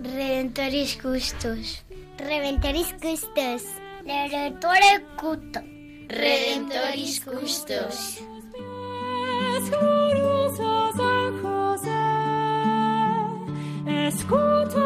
Redentoris Custos. Redentoris Custos. Redentore Cuto. Redentoris Custos. San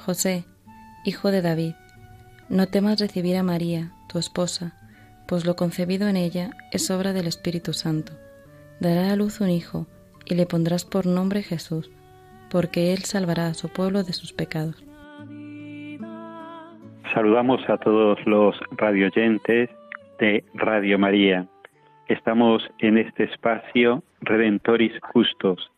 José, hijo de David, no temas recibir a María, tu esposa, pues lo concebido en ella es obra del Espíritu Santo. Dará a luz un hijo, y le pondrás por nombre Jesús, porque él salvará a su pueblo de sus pecados. Saludamos a todos los radioyentes de Radio María. Estamos en este espacio Redentoris Justos,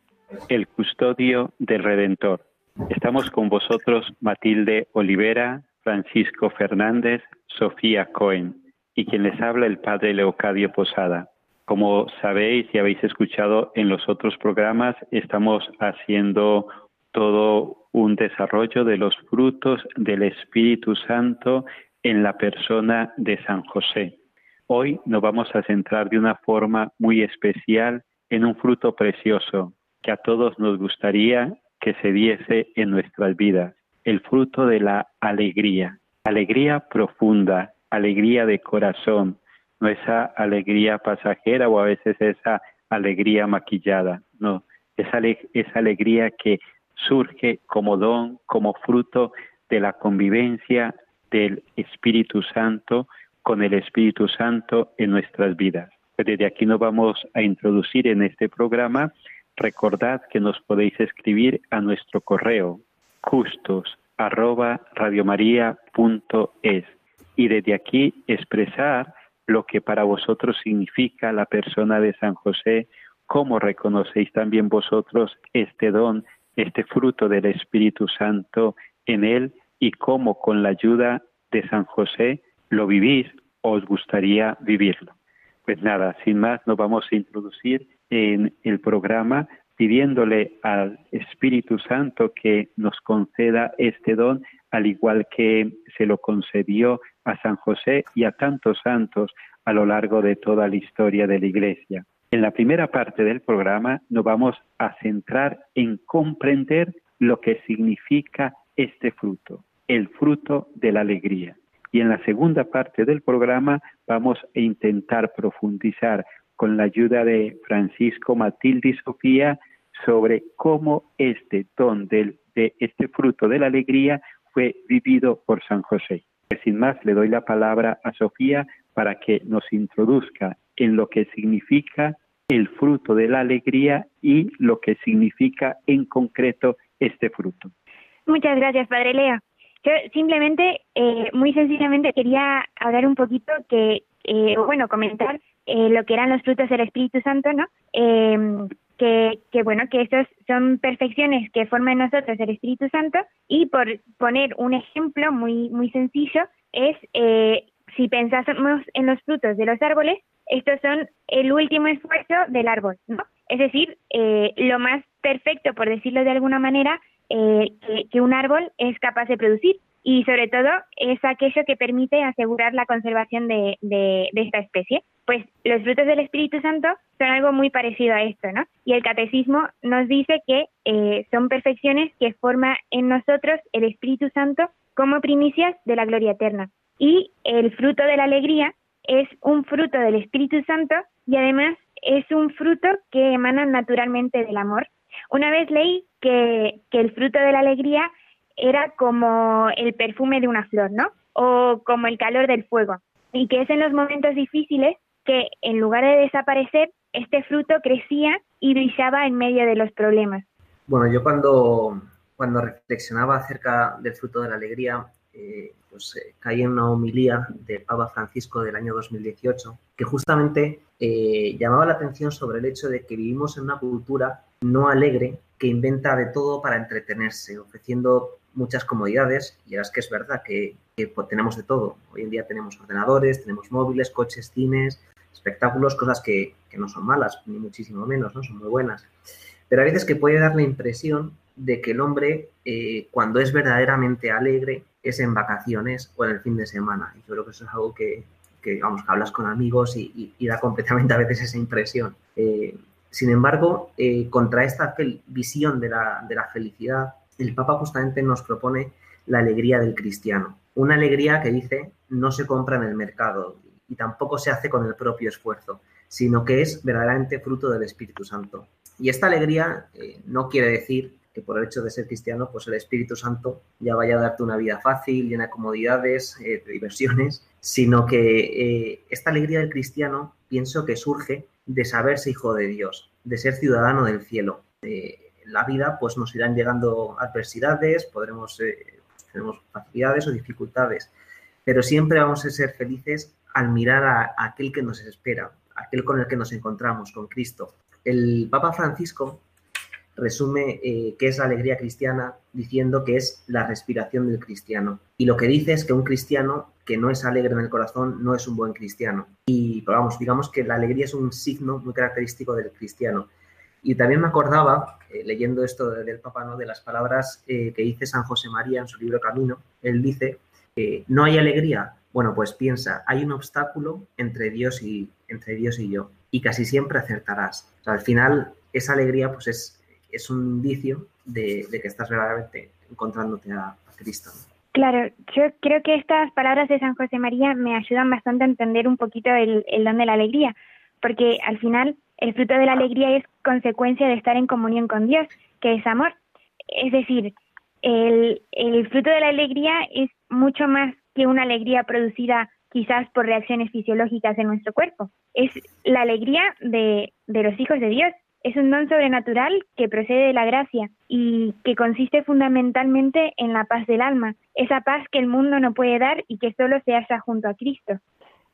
el custodio del Redentor. Estamos con vosotros Matilde Olivera, Francisco Fernández, Sofía Cohen y quien les habla el Padre Leocadio Posada. Como sabéis y habéis escuchado en los otros programas, estamos haciendo todo un desarrollo de los frutos del Espíritu Santo en la persona de San José. Hoy nos vamos a centrar de una forma muy especial en un fruto precioso que a todos nos gustaría que se diese en nuestras vidas, el fruto de la alegría, alegría profunda, alegría de corazón, no esa alegría pasajera o a veces esa alegría maquillada, no, esa, esa alegría que surge como don, como fruto de la convivencia del Espíritu Santo con el Espíritu Santo en nuestras vidas. Desde aquí nos vamos a introducir en este programa. Recordad que nos podéis escribir a nuestro correo justos arroba y desde aquí expresar lo que para vosotros significa la persona de San José, cómo reconocéis también vosotros este don, este fruto del Espíritu Santo en él y cómo con la ayuda de San José lo vivís o os gustaría vivirlo. Pues nada, sin más, nos vamos a introducir en el programa pidiéndole al Espíritu Santo que nos conceda este don, al igual que se lo concedió a San José y a tantos santos a lo largo de toda la historia de la Iglesia. En la primera parte del programa nos vamos a centrar en comprender lo que significa este fruto, el fruto de la alegría. Y en la segunda parte del programa vamos a intentar profundizar con la ayuda de Francisco, Matilde y Sofía sobre cómo este don del, de este fruto de la alegría fue vivido por San José. Sin más, le doy la palabra a Sofía para que nos introduzca en lo que significa el fruto de la alegría y lo que significa en concreto este fruto. Muchas gracias, Padre Lea. Yo simplemente, eh, muy sencillamente, quería hablar un poquito que, eh, bueno, comentar eh, lo que eran los frutos del Espíritu Santo, ¿no? Eh, que, bueno, que estos son perfecciones que forma en nosotros el Espíritu Santo y por poner un ejemplo muy, muy sencillo es, eh, si pensásemos en los frutos de los árboles, estos son el último esfuerzo del árbol, ¿no? Es decir, eh, lo más perfecto, por decirlo de alguna manera, eh, que un árbol es capaz de producir y sobre todo es aquello que permite asegurar la conservación de, esta especie. Pues los frutos del Espíritu Santo son algo muy parecido a esto, ¿no? Y el catecismo nos dice que eh, son perfecciones que forma en nosotros el Espíritu Santo como primicias de la gloria eterna. Y el fruto de la alegría es un fruto del Espíritu Santo y además es un fruto que emana naturalmente del amor. Una vez leí que el fruto de la alegría era como el perfume de una flor, ¿no? O como el calor del fuego. Y que es en los momentos difíciles que en lugar de desaparecer, este fruto crecía y brillaba en medio de los problemas. Bueno, yo cuando, cuando reflexionaba acerca del fruto de la alegría, eh, pues eh, caí en una homilía de Papa Francisco del año 2018 que justamente eh, llamaba la atención sobre el hecho de que vivimos en una cultura no alegre que inventa de todo para entretenerse, ofreciendo muchas comodidades y es que es verdad que, pues, tenemos de todo. Hoy en día tenemos ordenadores, tenemos móviles, coches, cines, espectáculos, cosas que, que no son malas, ni muchísimo menos, ¿no? Son muy buenas. Pero a veces que puede dar la impresión de que el hombre, eh, cuando es verdaderamente alegre, es en vacaciones o en el fin de semana. Y yo creo que eso es algo que, que vamos, que hablas con amigos y, da completamente a veces esa impresión. Eh, sin embargo, eh, contra esta visión de la, de la felicidad, el Papa justamente nos propone la alegría del cristiano. Una alegría que dice no se compra en el mercado y tampoco se hace con el propio esfuerzo, sino que es verdaderamente fruto del Espíritu Santo. Y esta alegría no quiere decir que por el hecho de ser cristiano, pues el Espíritu Santo ya vaya a darte una vida fácil, llena de comodidades, eh, de diversiones, sino que eh, esta alegría del cristiano pienso que surge de saberse hijo de Dios, de ser ciudadano del cielo. La vida pues nos irán llegando adversidades, podremos, eh, facilidades o dificultades, pero siempre vamos a ser felices al mirar a aquel que nos espera, aquel con el que nos encontramos, con Cristo. El Papa Francisco resume eh, qué es la alegría cristiana diciendo que es la respiración del cristiano. Y lo que dice es que un cristiano que no es alegre en el corazón no es un buen cristiano. Y vamos, digamos que la alegría es un signo muy característico del cristiano. Y también me acordaba, eh, leyendo esto del Papa, ¿no? de las palabras eh, que dice San José María en su libro Camino. Él dice, no hay alegría. Bueno, pues piensa, hay un obstáculo entre Dios y, entre Dios y yo. Y casi siempre acertarás. al final, esa alegría pues es es un indicio de, que estás verdaderamente encontrándote a, Cristo. Claro, yo creo que estas palabras de San José María me ayudan bastante a entender un poquito el, don de la alegría, porque al final el fruto de la alegría es consecuencia de estar en comunión con Dios, que es amor. Es decir, el, fruto de la alegría es mucho más que una alegría producida quizás por reacciones fisiológicas en nuestro cuerpo. Es la alegría de, de los hijos de Dios, es un don sobrenatural que procede de la gracia y que consiste fundamentalmente en la paz del alma, esa paz que el mundo no puede dar y que solo se halla junto a Cristo.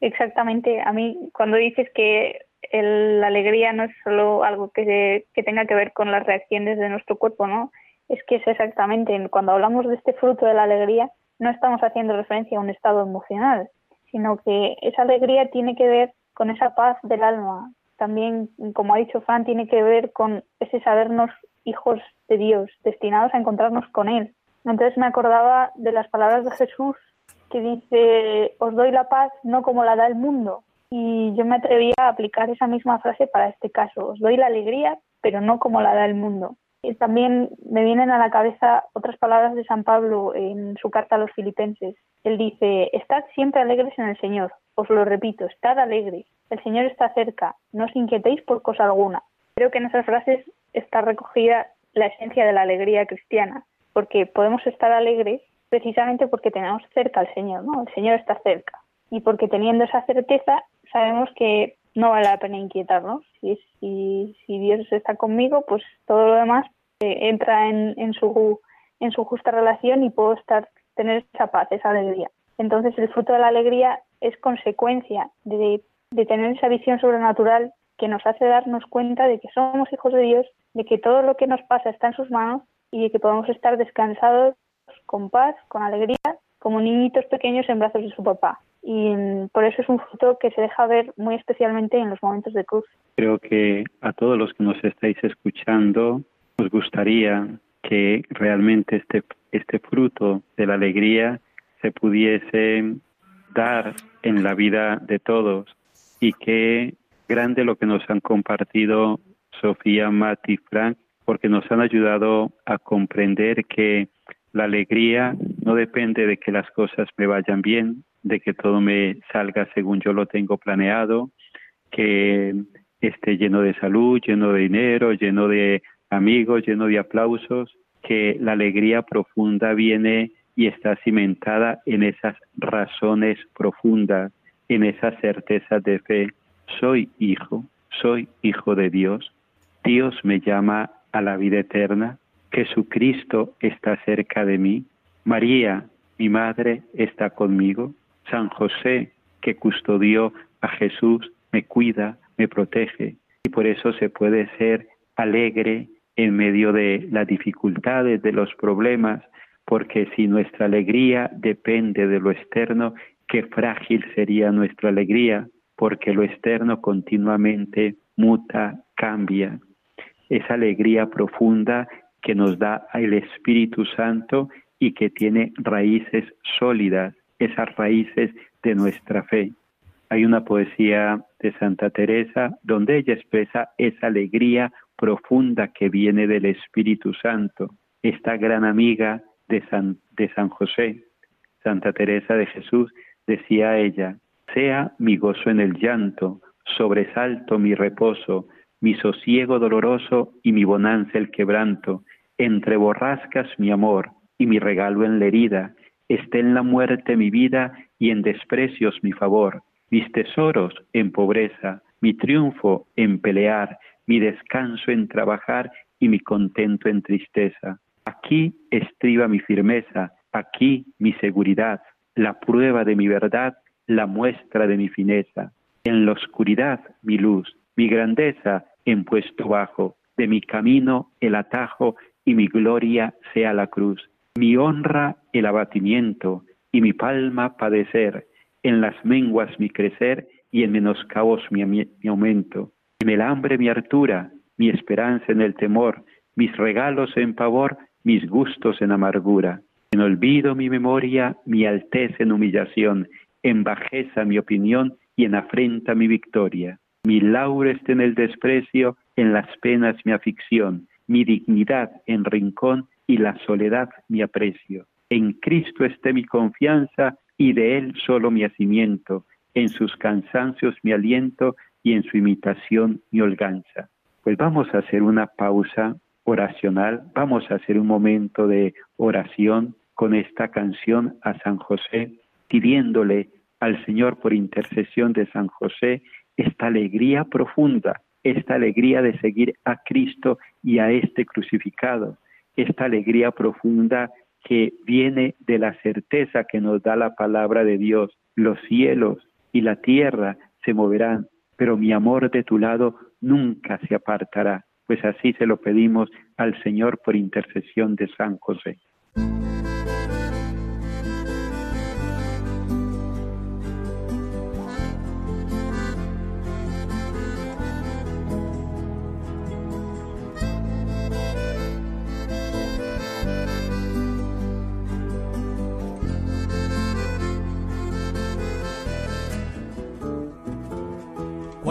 Exactamente. A mí, cuando dices que la alegría no es solo algo que, que tenga que ver con las reacciones de nuestro cuerpo, ¿no? Es que es exactamente, cuando hablamos de este fruto de la alegría, no estamos haciendo referencia a un estado emocional, sino que esa alegría tiene que ver con esa paz del alma, también, como ha dicho Fran, tiene que ver con ese sabernos hijos de Dios, destinados a encontrarnos con Él. Entonces me acordaba de las palabras de Jesús que dice, os doy la paz no como la da el mundo. Y yo me atrevía a aplicar esa misma frase para este caso, os doy la alegría, pero no como la da el mundo. Y también me vienen a la cabeza otras palabras de San Pablo en su carta a los filipenses. Él dice, estad siempre alegres en el Señor. Os lo repito, estad alegres. El Señor está cerca, no os inquietéis por cosa alguna. Creo que en esas frases está recogida la esencia de la alegría cristiana, porque podemos estar alegres precisamente porque tenemos cerca al Señor, ¿no? El Señor está cerca. Y porque teniendo esa certeza, sabemos que no vale la pena inquietarnos. Si, si, Dios está conmigo, pues todo lo demás eh, entra en, en, su, en su justa relación y puedo estar tener esa paz, esa alegría. Entonces, el fruto de la alegría es consecuencia de tener esa visión sobrenatural que nos hace darnos cuenta de que somos hijos de Dios, de que todo lo que nos pasa está en sus manos y de que podemos estar descansados con paz, con alegría, como niñitos pequeños en brazos de su papá. Y mm, por eso es un fruto que se deja ver muy especialmente en los momentos de cruz. Creo que a todos los que nos estáis escuchando nos gustaría que realmente este, este fruto de la alegría se pudiese dar en la vida de todos y qué grande lo que nos han compartido Sofía, Matt y Frank, porque nos han ayudado a comprender que la alegría no depende de que las cosas me vayan bien, de que todo me salga según yo lo tengo planeado, que esté lleno de salud, lleno de dinero, lleno de amigos, lleno de aplausos, que la alegría profunda viene y está cimentada en esas razones profundas en esa certeza de fe soy hijo, soy hijo de Dios. Dios me llama a la vida eterna. Jesucristo está cerca de mí. María, mi madre, está conmigo. San José, que custodió a Jesús, me cuida, me protege. Y por eso se puede ser alegre en medio de las dificultades, de los problemas, porque si nuestra alegría depende de lo externo, qué frágil sería nuestra alegría, porque lo externo continuamente muta, cambia. Esa alegría profunda que nos da el Espíritu Santo y que tiene raíces sólidas, esas raíces de nuestra fe. Hay una poesía de Santa Teresa donde ella expresa esa alegría profunda que viene del Espíritu Santo. Esta gran amiga de San, de San José, Santa Teresa de Jesús, decía ella, sea mi gozo en el llanto, sobresalto mi reposo, mi sosiego doloroso y mi bonanza el quebranto, entre borrascas mi amor y mi regalo en la herida, esté en la muerte mi vida y en desprecios mi favor, mis tesoros en pobreza, mi triunfo en pelear, mi descanso en trabajar y mi contento en tristeza. Aquí estriba mi firmeza, aquí mi seguridad, la prueba de mi verdad, la muestra de mi fineza. En la oscuridad mi luz, mi grandeza en puesto bajo, de mi camino el atajo y mi gloria sea la cruz. Mi honra el abatimiento y mi palma padecer, en las menguas mi crecer y en menoscabos mi, mi aumento. En el hambre mi hartura, mi esperanza en el temor, mis regalos en pavor, mis gustos en amargura. En olvido mi memoria, mi alteza en humillación, en bajeza mi opinión y en afrenta mi victoria. Mi lauro esté en el desprecio, en las penas mi afición, mi dignidad en rincón y la soledad mi aprecio. En Cristo esté mi confianza y de Él solo mi hacimiento, en sus cansancios mi aliento y en su imitación mi holganza. Pues vamos a hacer una pausa oracional. Vamos a hacer un momento de oración con esta canción a San José, pidiéndole al Señor por intercesión de San José esta alegría profunda, esta alegría de seguir a Cristo y a este crucificado, esta alegría profunda que viene de la certeza que nos da la palabra de Dios. Los cielos y la tierra se moverán, pero mi amor de tu lado nunca se apartará pues así se lo pedimos al Señor por intercesión de San José.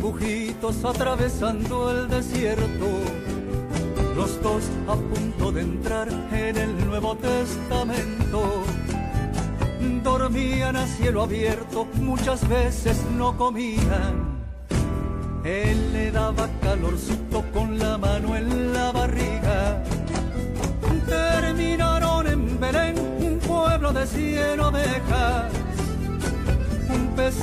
Juntos atravesando el desierto, los dos a punto de entrar en el Nuevo Testamento. Dormían a cielo abierto, muchas veces no comían. Él le daba calorcito con la mano en la barriga. Terminaron en Belén, un pueblo de cien ovejas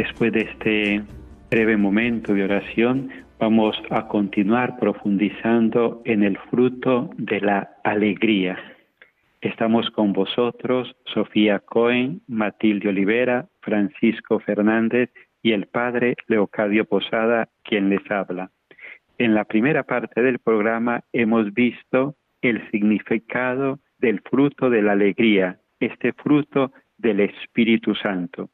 Después de este breve momento de oración, vamos a continuar profundizando en el fruto de la alegría. Estamos con vosotros, Sofía Cohen, Matilde Olivera, Francisco Fernández y el Padre Leocadio Posada, quien les habla. En la primera parte del programa hemos visto el significado del fruto de la alegría, este fruto del Espíritu Santo.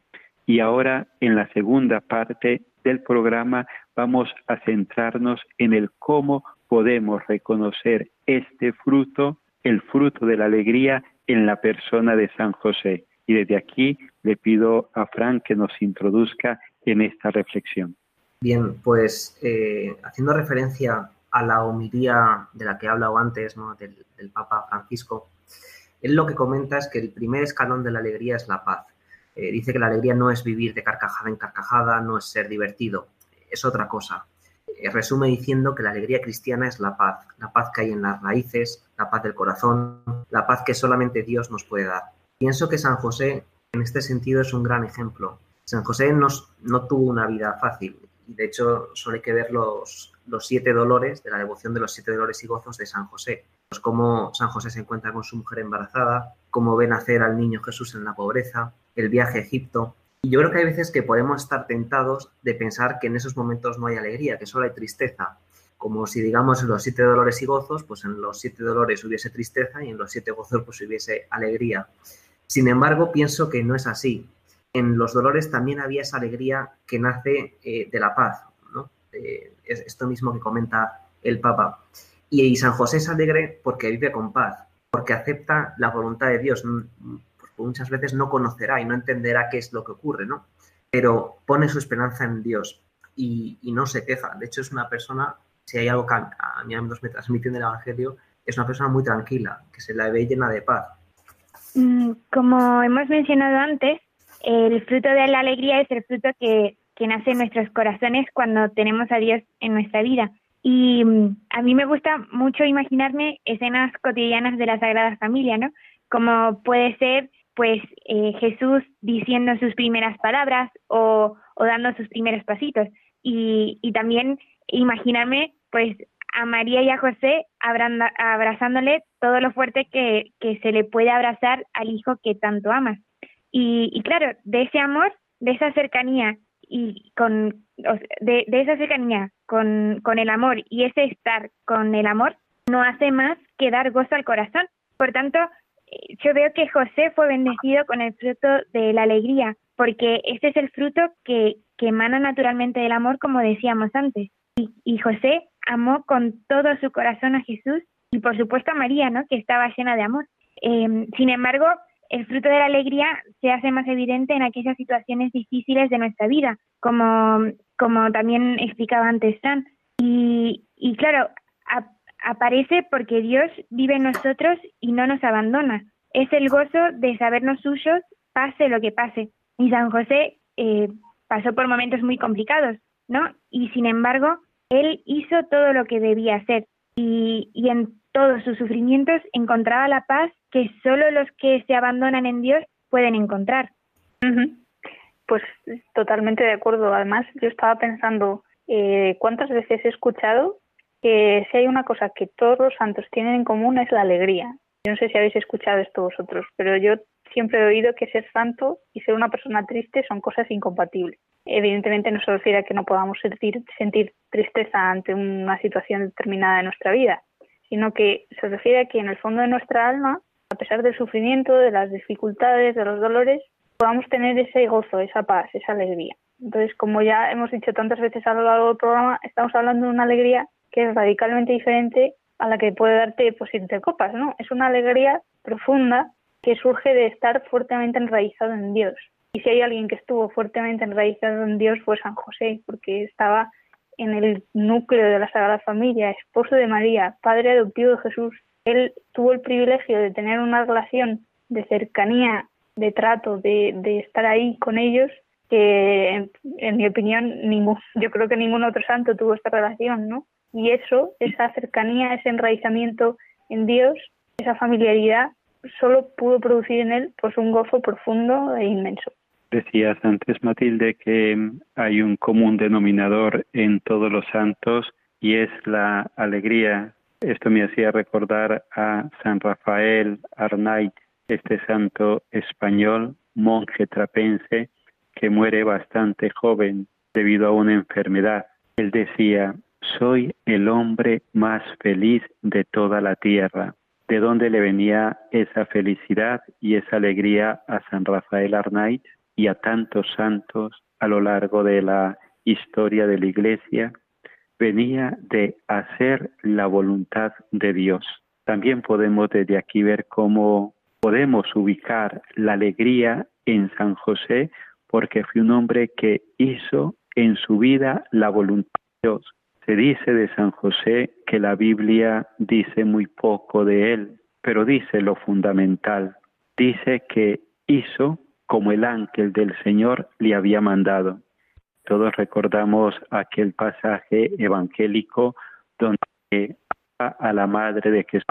Y ahora, en la segunda parte del programa, vamos a centrarnos en el cómo podemos reconocer este fruto, el fruto de la alegría, en la persona de San José. Y desde aquí le pido a Frank que nos introduzca en esta reflexión. Bien, pues eh, haciendo referencia a la homilía de la que he hablado antes, ¿no? del, del Papa Francisco, él lo que comenta es que el primer escalón de la alegría es la paz. Eh, dice que la alegría no es vivir de carcajada en carcajada, no es ser divertido, es otra cosa. Eh, resume diciendo que la alegría cristiana es la paz, la paz que hay en las raíces, la paz del corazón, la paz que solamente Dios nos puede dar. Pienso que San José en este sentido es un gran ejemplo. San José nos, no tuvo una vida fácil y de hecho solo hay que ver los, los siete dolores de la devoción de los siete dolores y gozos de San José. Pues cómo San José se encuentra con su mujer embarazada, cómo ve nacer al niño Jesús en la pobreza, el viaje a Egipto. Y yo creo que hay veces que podemos estar tentados de pensar que en esos momentos no hay alegría, que solo hay tristeza. Como si, digamos, en los siete dolores y gozos, pues en los siete dolores hubiese tristeza y en los siete gozos pues hubiese alegría. Sin embargo, pienso que no es así. En los dolores también había esa alegría que nace eh, de la paz, ¿no? Eh, es esto mismo que comenta el Papa. Y San José es alegre porque vive con paz, porque acepta la voluntad de Dios muchas veces no conocerá y no entenderá qué es lo que ocurre, ¿no? Pero pone su esperanza en Dios y, no se queja. De hecho, es una persona, si hay algo que a mí me transmite en el Evangelio, es una persona muy tranquila, que se la ve llena de paz. Mm, como hemos mencionado antes, el fruto de la alegría es el fruto que, que nace en nuestros corazones cuando tenemos a Dios en nuestra vida. Y mm, a mí me gusta mucho imaginarme escenas cotidianas de la Sagrada Familia, ¿no? Como puede ser pues eh, Jesús diciendo sus primeras palabras o, dando sus primeros pasitos. Y, también imaginarme pues a María y a José abrazándole todo lo fuerte que, se le puede abrazar al hijo que tanto amas. Y, claro, de ese amor, de esa cercanía y con de, de esa cercanía con, con el amor y ese estar con el amor no hace más que dar gozo al corazón. Por tanto, yo veo que José fue bendecido con el fruto de la alegría, porque este es el fruto que, emana naturalmente del amor, como decíamos antes. Y, José amó con todo su corazón a Jesús y por supuesto a María, ¿no? Que estaba llena de amor. Em, sin embargo, el fruto de la alegría se hace más evidente en aquellas situaciones difíciles de nuestra vida, como, como también explicaba antes San. Y, y claro, aparece porque Dios vive en nosotros y no nos abandona. Es el gozo de sabernos suyos, pase lo que pase. Y San José eh, pasó por momentos muy complicados, ¿no? Y sin embargo, él hizo todo lo que debía hacer y, en todos sus sufrimientos encontraba la paz que solo los que se abandonan en Dios pueden encontrar. Pues totalmente de acuerdo. Además, yo estaba pensando eh, cuántas veces he escuchado que si hay una cosa que todos los santos tienen en común es la alegría. No sé si habéis escuchado esto vosotros, pero yo siempre he oído que ser santo y ser una persona triste son cosas incompatibles. evidentemente no se refiere a que no podamos sentir, sentir tristeza ante una situación determinada de nuestra vida, sino que se refiere a que en el fondo de nuestra alma, a pesar del sufrimiento, de las dificultades, de los dolores, podamos tener ese gozo, esa paz, esa alegría. Entonces, como ya hemos dicho tantas veces a lo largo del programa, estamos hablando de una alegría que es radicalmente diferente a la que puede darte pues copas, ¿no? Es una alegría profunda que surge de estar fuertemente enraizado en Dios. Y si hay alguien que estuvo fuertemente enraizado en Dios fue San José, porque estaba en el núcleo de la Sagrada Familia, esposo de María, padre adoptivo de Jesús. Él tuvo el privilegio de tener una relación de cercanía, de trato, de, de estar ahí con ellos, que en, mi opinión ningún, yo creo que ningún otro santo tuvo esta relación, ¿no? Y eso, esa cercanía, ese enraizamiento en Dios, esa familiaridad, solo pudo producir en él pues un gozo profundo e inmenso. Decías antes, Matilde, que hay un común denominador en todos los santos y es la alegría. Esto me hacía recordar a San Rafael Arnaiz, este santo español, monje trapense, que muere bastante joven debido a una enfermedad. Él decía, soy el hombre más feliz de toda la tierra. ¿De dónde le venía esa felicidad y esa alegría a San Rafael Arnaiz y a tantos santos a lo largo de la historia de la Iglesia? Venía de hacer la voluntad de Dios. También podemos desde aquí ver cómo podemos ubicar la alegría en San José porque fue un hombre que hizo en su vida la voluntad de Dios. Se dice de San José que la Biblia dice muy poco de él, pero dice lo fundamental. Dice que hizo como el ángel del Señor le había mandado. Todos recordamos aquel pasaje evangélico donde a la madre de Jesús,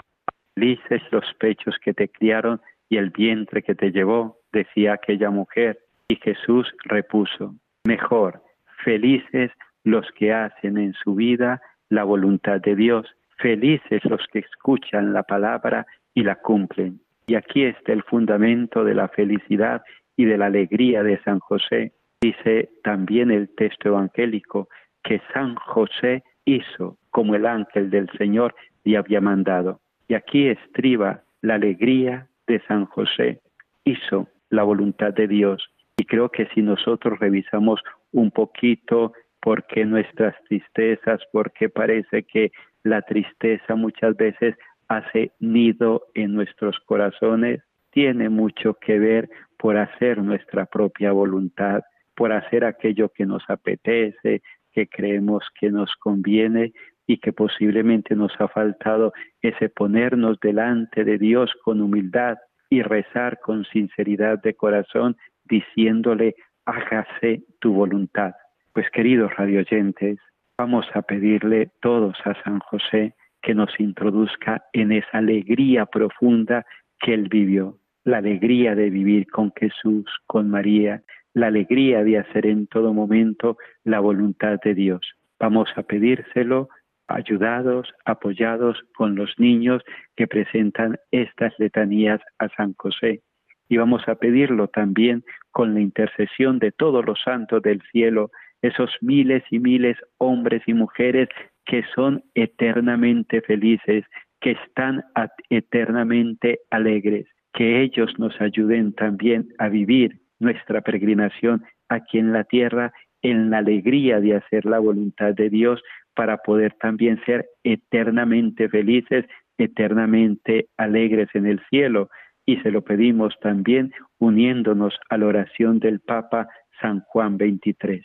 felices los pechos que te criaron y el vientre que te llevó, decía aquella mujer. Y Jesús repuso, mejor, felices los que hacen en su vida la voluntad de Dios, felices los que escuchan la palabra y la cumplen. Y aquí está el fundamento de la felicidad y de la alegría de San José. Dice también el texto evangélico que San José hizo como el ángel del Señor le había mandado. Y aquí estriba la alegría de San José. Hizo la voluntad de Dios. Y creo que si nosotros revisamos un poquito por qué nuestras tristezas, porque parece que la tristeza muchas veces hace nido en nuestros corazones, tiene mucho que ver por hacer nuestra propia voluntad, por hacer aquello que nos apetece, que creemos que nos conviene y que posiblemente nos ha faltado ese ponernos delante de Dios con humildad y rezar con sinceridad de corazón diciéndole hágase tu voluntad. Pues queridos radioyentes, vamos a pedirle todos a San José que nos introduzca en esa alegría profunda que él vivió, la alegría de vivir con Jesús, con María, la alegría de hacer en todo momento la voluntad de Dios. Vamos a pedírselo ayudados, apoyados con los niños que presentan estas letanías a San José. Y vamos a pedirlo también con la intercesión de todos los santos del cielo esos miles y miles hombres y mujeres que son eternamente felices, que están eternamente alegres, que ellos nos ayuden también a vivir nuestra peregrinación aquí en la tierra en la alegría de hacer la voluntad de Dios para poder también ser eternamente felices, eternamente alegres en el cielo. Y se lo pedimos también uniéndonos a la oración del Papa San Juan 23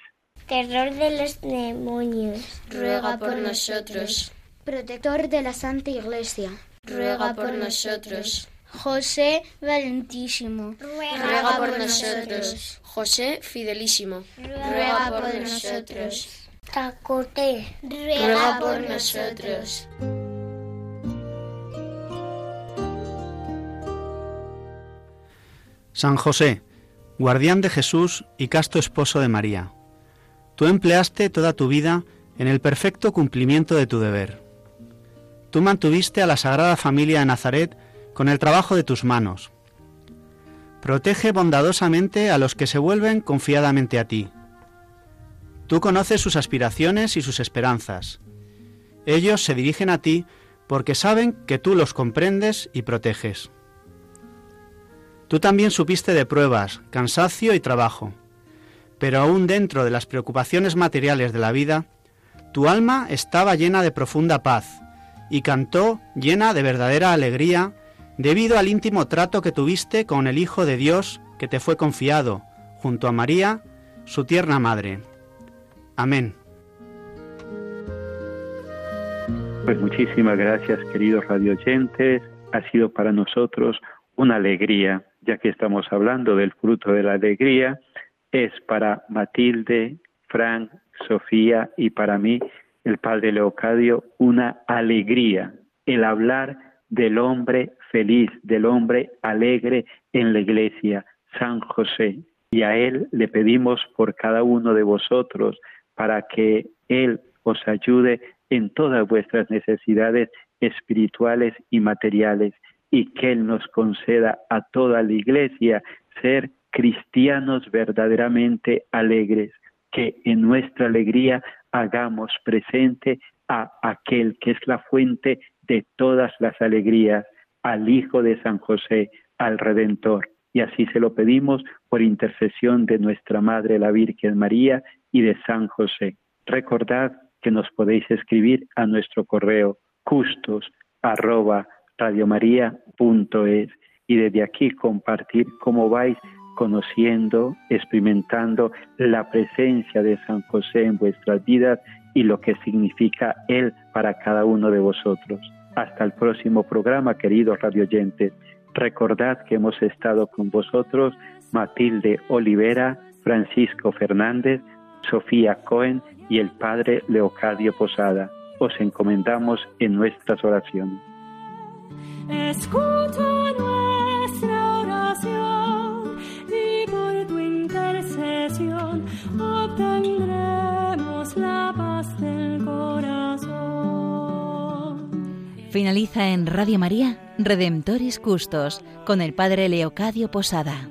terror de los demonios, ruega por nosotros. Protector de la Santa Iglesia, ruega por nosotros. José Valentísimo, ruega por nosotros. José Fidelísimo, ruega por nosotros. Tacote, ruega por nosotros. San José, guardián de Jesús y casto esposo de María Tú empleaste toda tu vida en el perfecto cumplimiento de tu deber. Tú mantuviste a la Sagrada Familia de Nazaret con el trabajo de tus manos. Protege bondadosamente a los que se vuelven confiadamente a ti. Tú conoces sus aspiraciones y sus esperanzas. Ellos se dirigen a ti porque saben que tú los comprendes y proteges. Tú también supiste de pruebas, cansancio y trabajo, pero aún dentro de las preocupaciones materiales de la vida, tu alma estaba llena de profunda paz y cantó llena de verdadera alegría debido al íntimo trato que tuviste con el Hijo de Dios que te fue confiado, junto a María, su tierna madre. Amén. Pues muchísimas gracias, queridos radioyentes. Ha sido para nosotros una alegría, ya que estamos hablando del fruto de la alegría. Es para Matilde, Frank, Sofía y para mí, el padre Leocadio, una alegría el hablar del hombre feliz, del hombre alegre en la iglesia, San José. Y a Él le pedimos por cada uno de vosotros para que Él os ayude en todas vuestras necesidades espirituales y materiales y que Él nos conceda a toda la iglesia ser cristianos verdaderamente alegres, que en nuestra alegría hagamos presente a aquel que es la fuente de todas las alegrías, al Hijo de San José, al Redentor. Y así se lo pedimos por intercesión de nuestra Madre la Virgen María y de San José. Recordad que nos podéis escribir a nuestro correo custos arroba y desde aquí compartir cómo vais conociendo, experimentando la presencia de San José en vuestras vidas y lo que significa Él para cada uno de vosotros. Hasta el próximo programa, queridos radioyentes. Recordad que hemos estado con vosotros Matilde Olivera, Francisco Fernández, Sofía Cohen y el Padre Leocadio Posada. Os encomendamos en nuestras oraciones. Obtendremos la paz del corazón. Finaliza en Radio María Redemptoris Custos con el Padre Leocadio Posada.